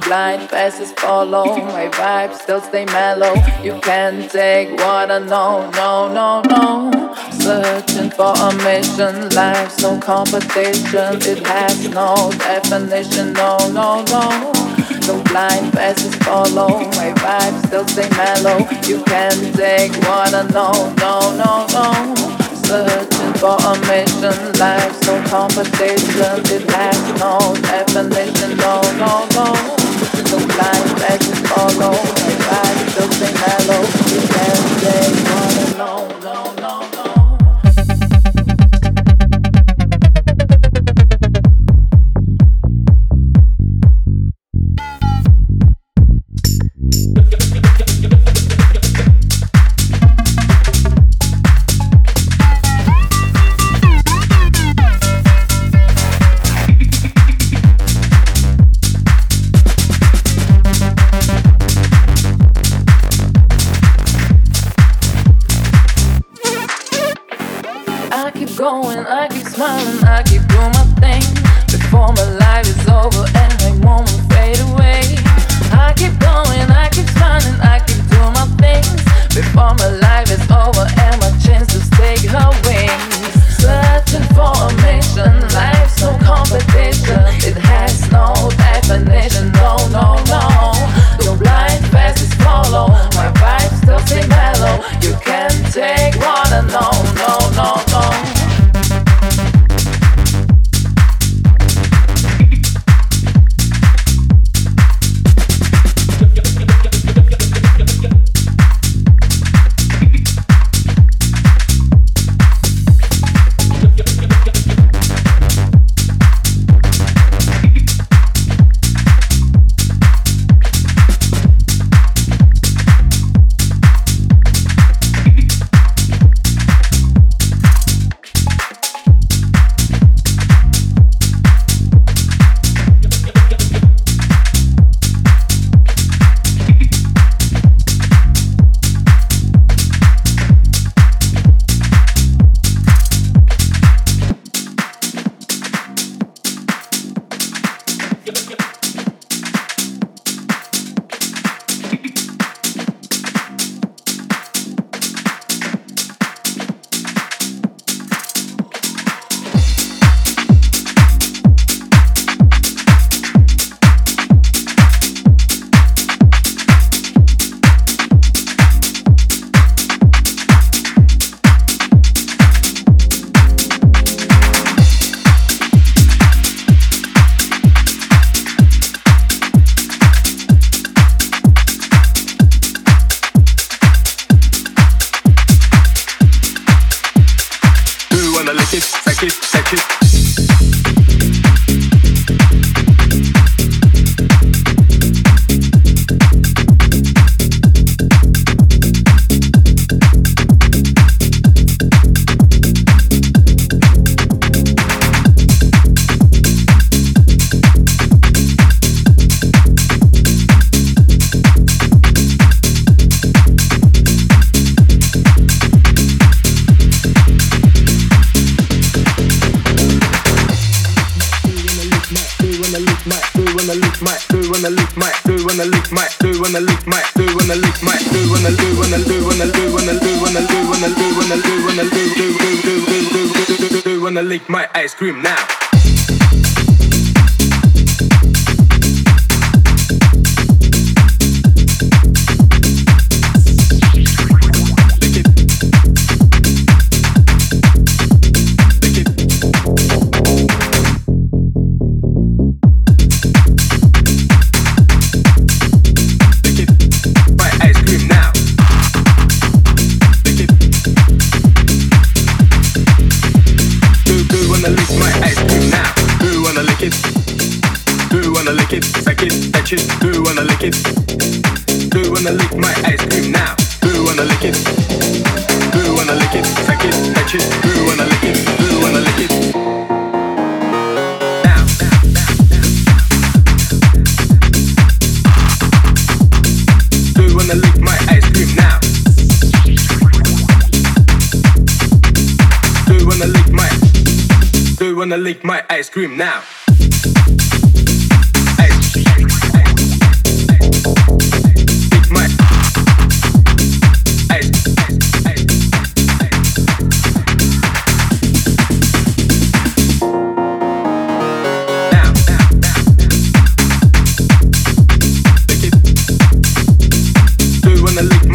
blind faces follow. My vibes still stay mellow. You can't take what I know. No, no, no. Searching for a mission. Life's no competition. It has no definition. No, no, no. No blind faces follow. My vibes still stay mellow. You can't take what I know. No, no, no searching for a mission. Life's no competition, it has no definition. No, no, no. No blind faces follow. My body still stay mellow. You can't say no, no, no, the.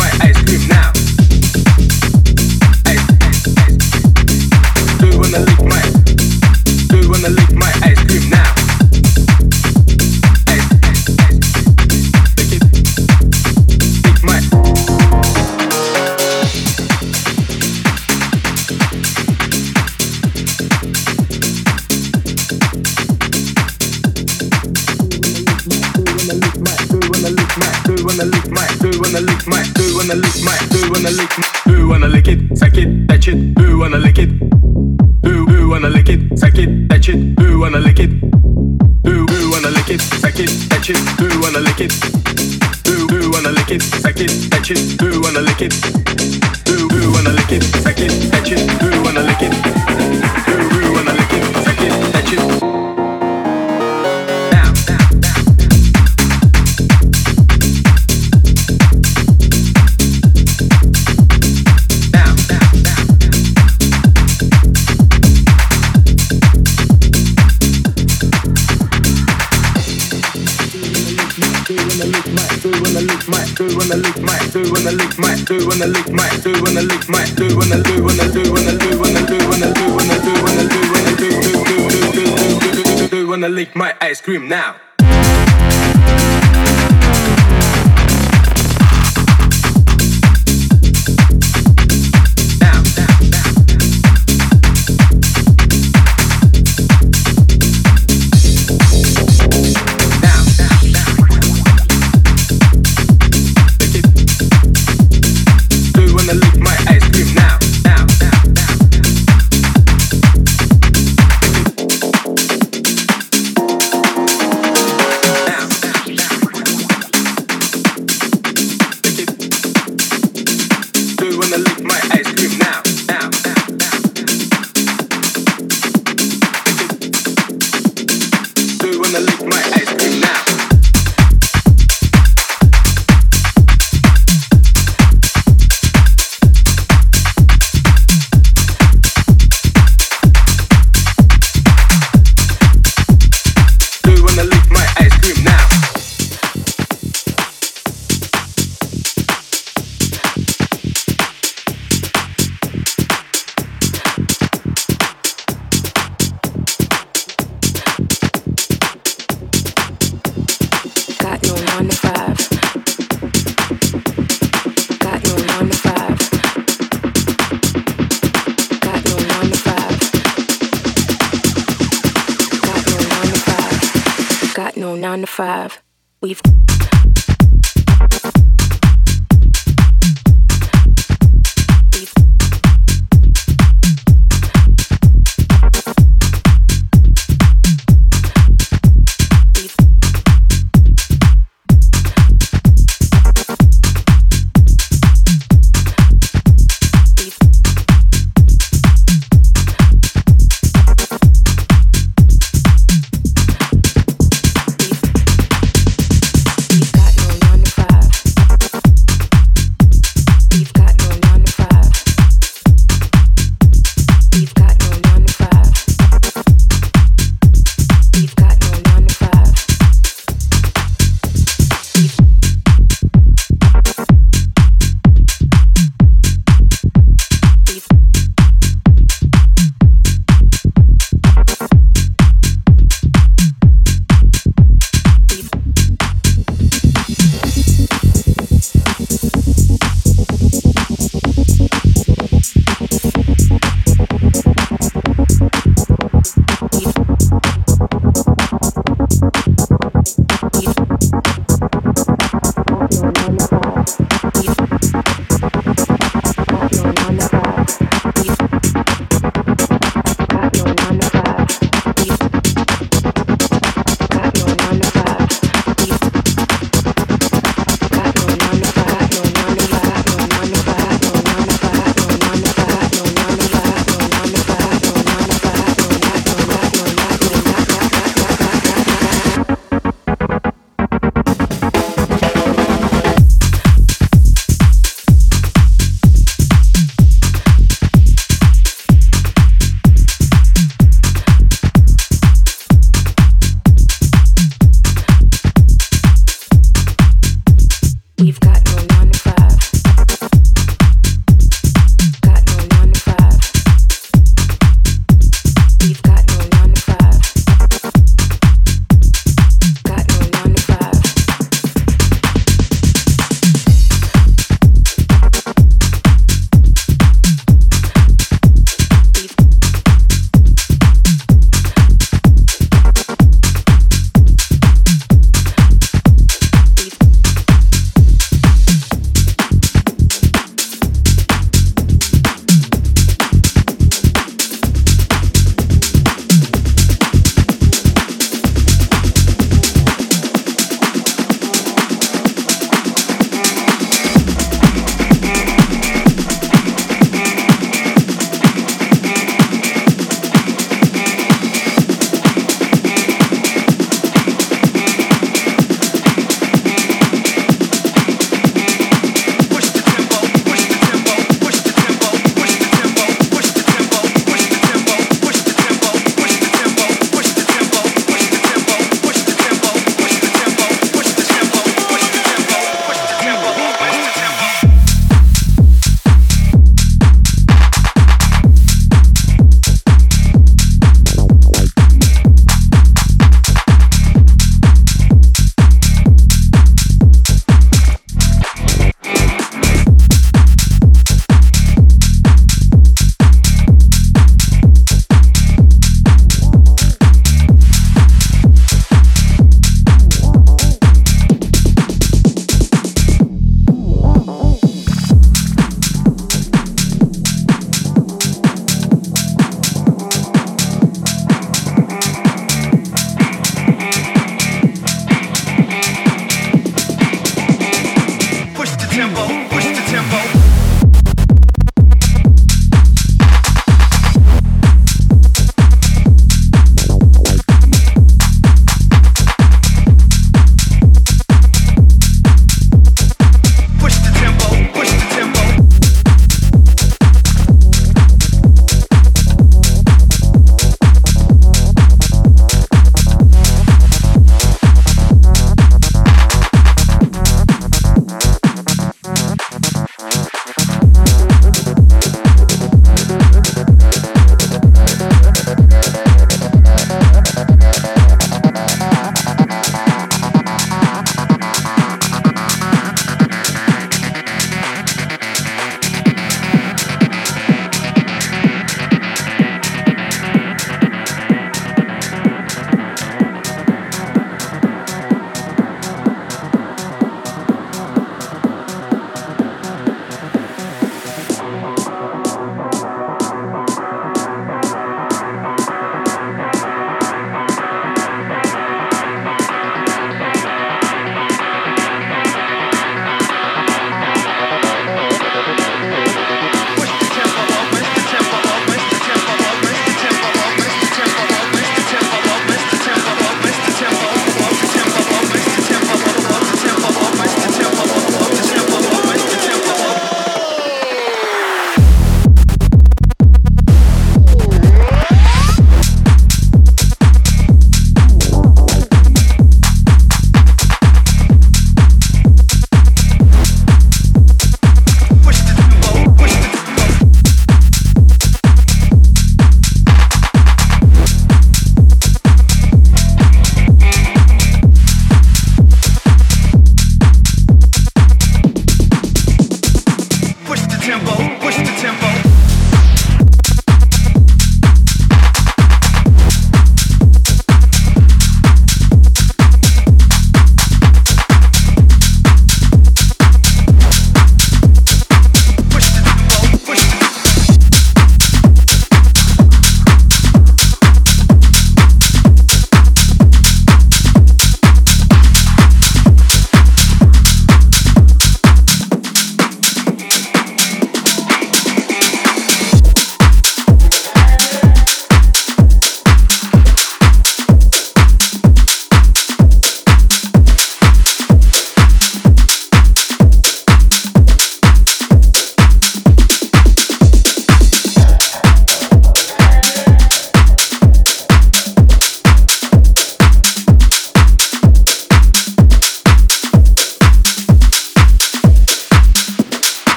Scream now.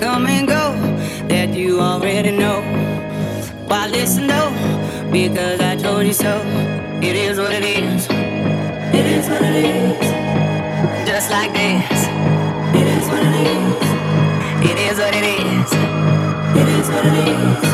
Come and go that you already know. Why listen though? Because I told you so. It is what it is. It is what it is. Just like this. It is what it is. It is what it is. It is what it is.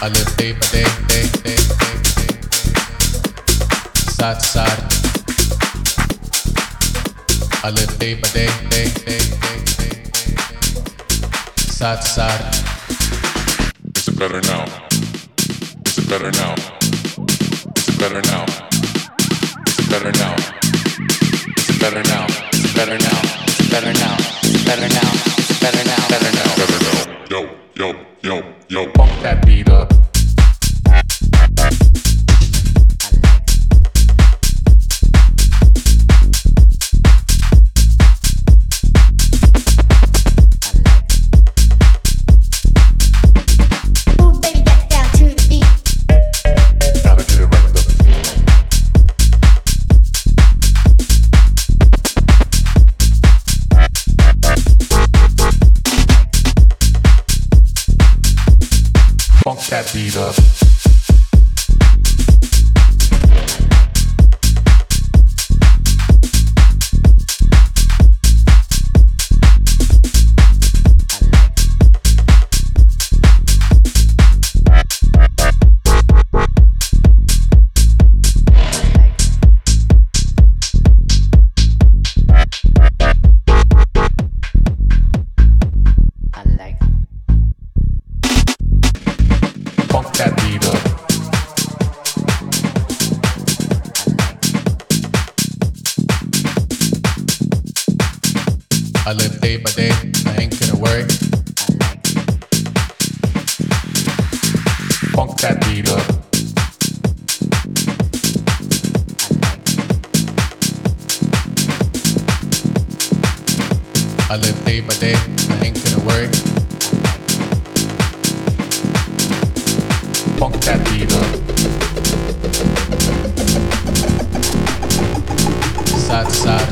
I live day by day, day. Is it better now? Is it better now? Is it better now? Better now? Is it better now? Better now? Better now? Better now? Better now? sativa. Sad, sad.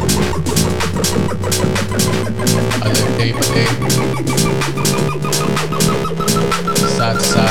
Alegre, alegre. Sad, sad.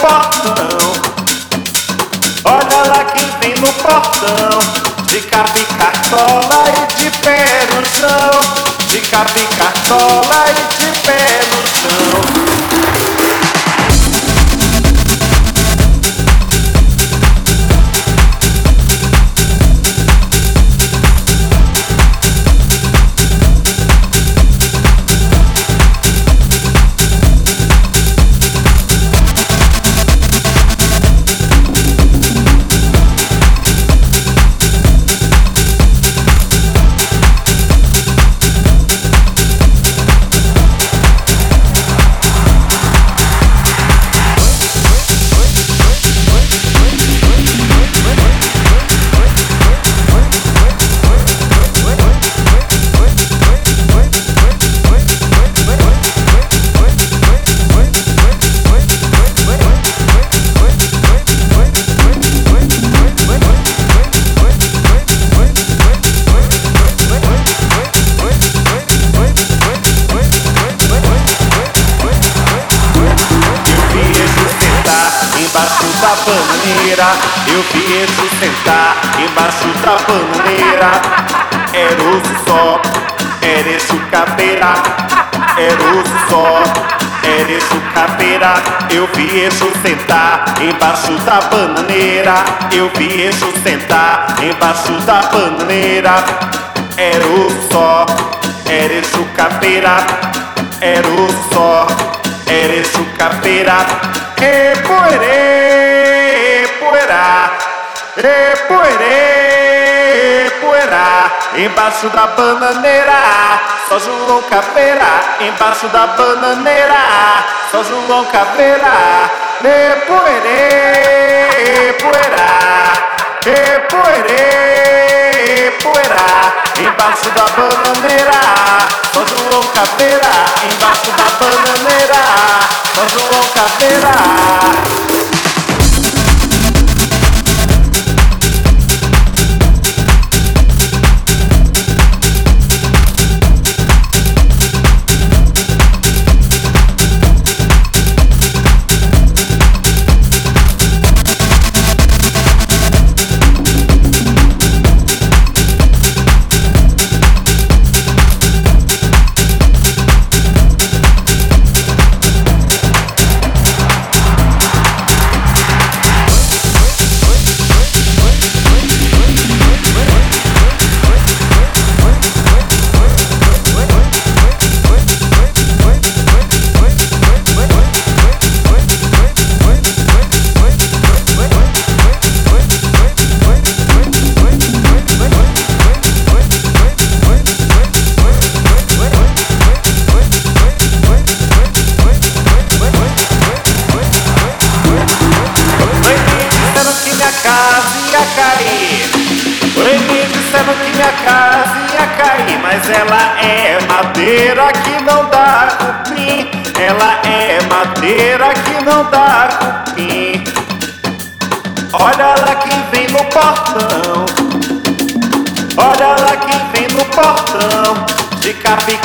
portão. Olha lá quem vem no portão. De cabicarola e de pé no chão. De cabicarola e de pé no chão. eu vi te sentar embaixo da bananeira. Era osso só, era o caveira. era osso só, era o caveira. Eu vi eixo sentar embaixo da bananeira, eu vi eixo sentar embaixo da bananeira. Era osso só, era o caveira. era osso só, era o caveira. E poerei poerá, e poerê, poerá. Embaixo da bananeira, só João Caveira. Embaixo da bananeira, só João Caveira. E poerê, poerá, e poerê, poerá, embaixo da bananeira, São João Caveira, embaixo da bananeira, São João Caveira. Madeira que não dá cupim. Ela é madeira que não dá cupim. Olha lá quem vem no portão. Olha lá quem vem no portão. De capa e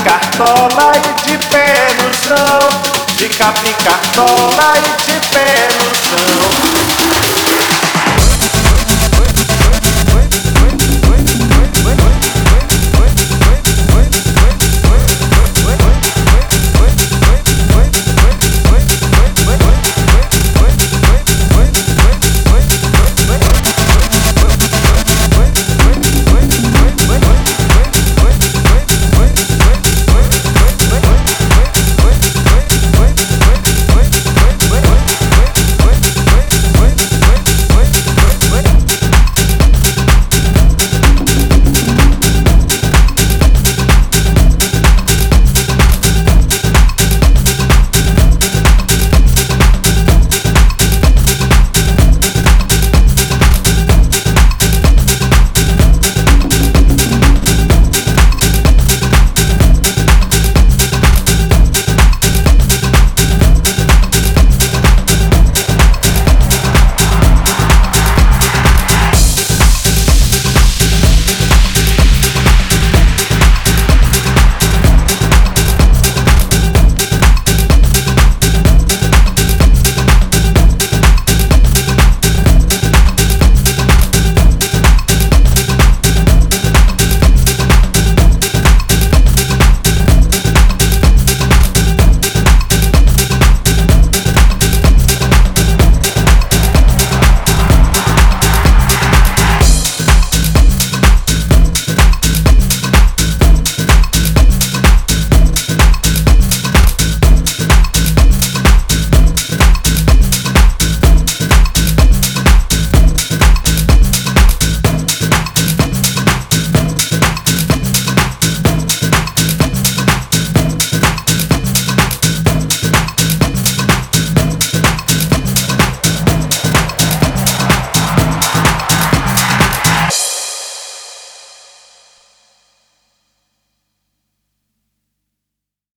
de pé no chão. De capa e cartola e de pé no chão.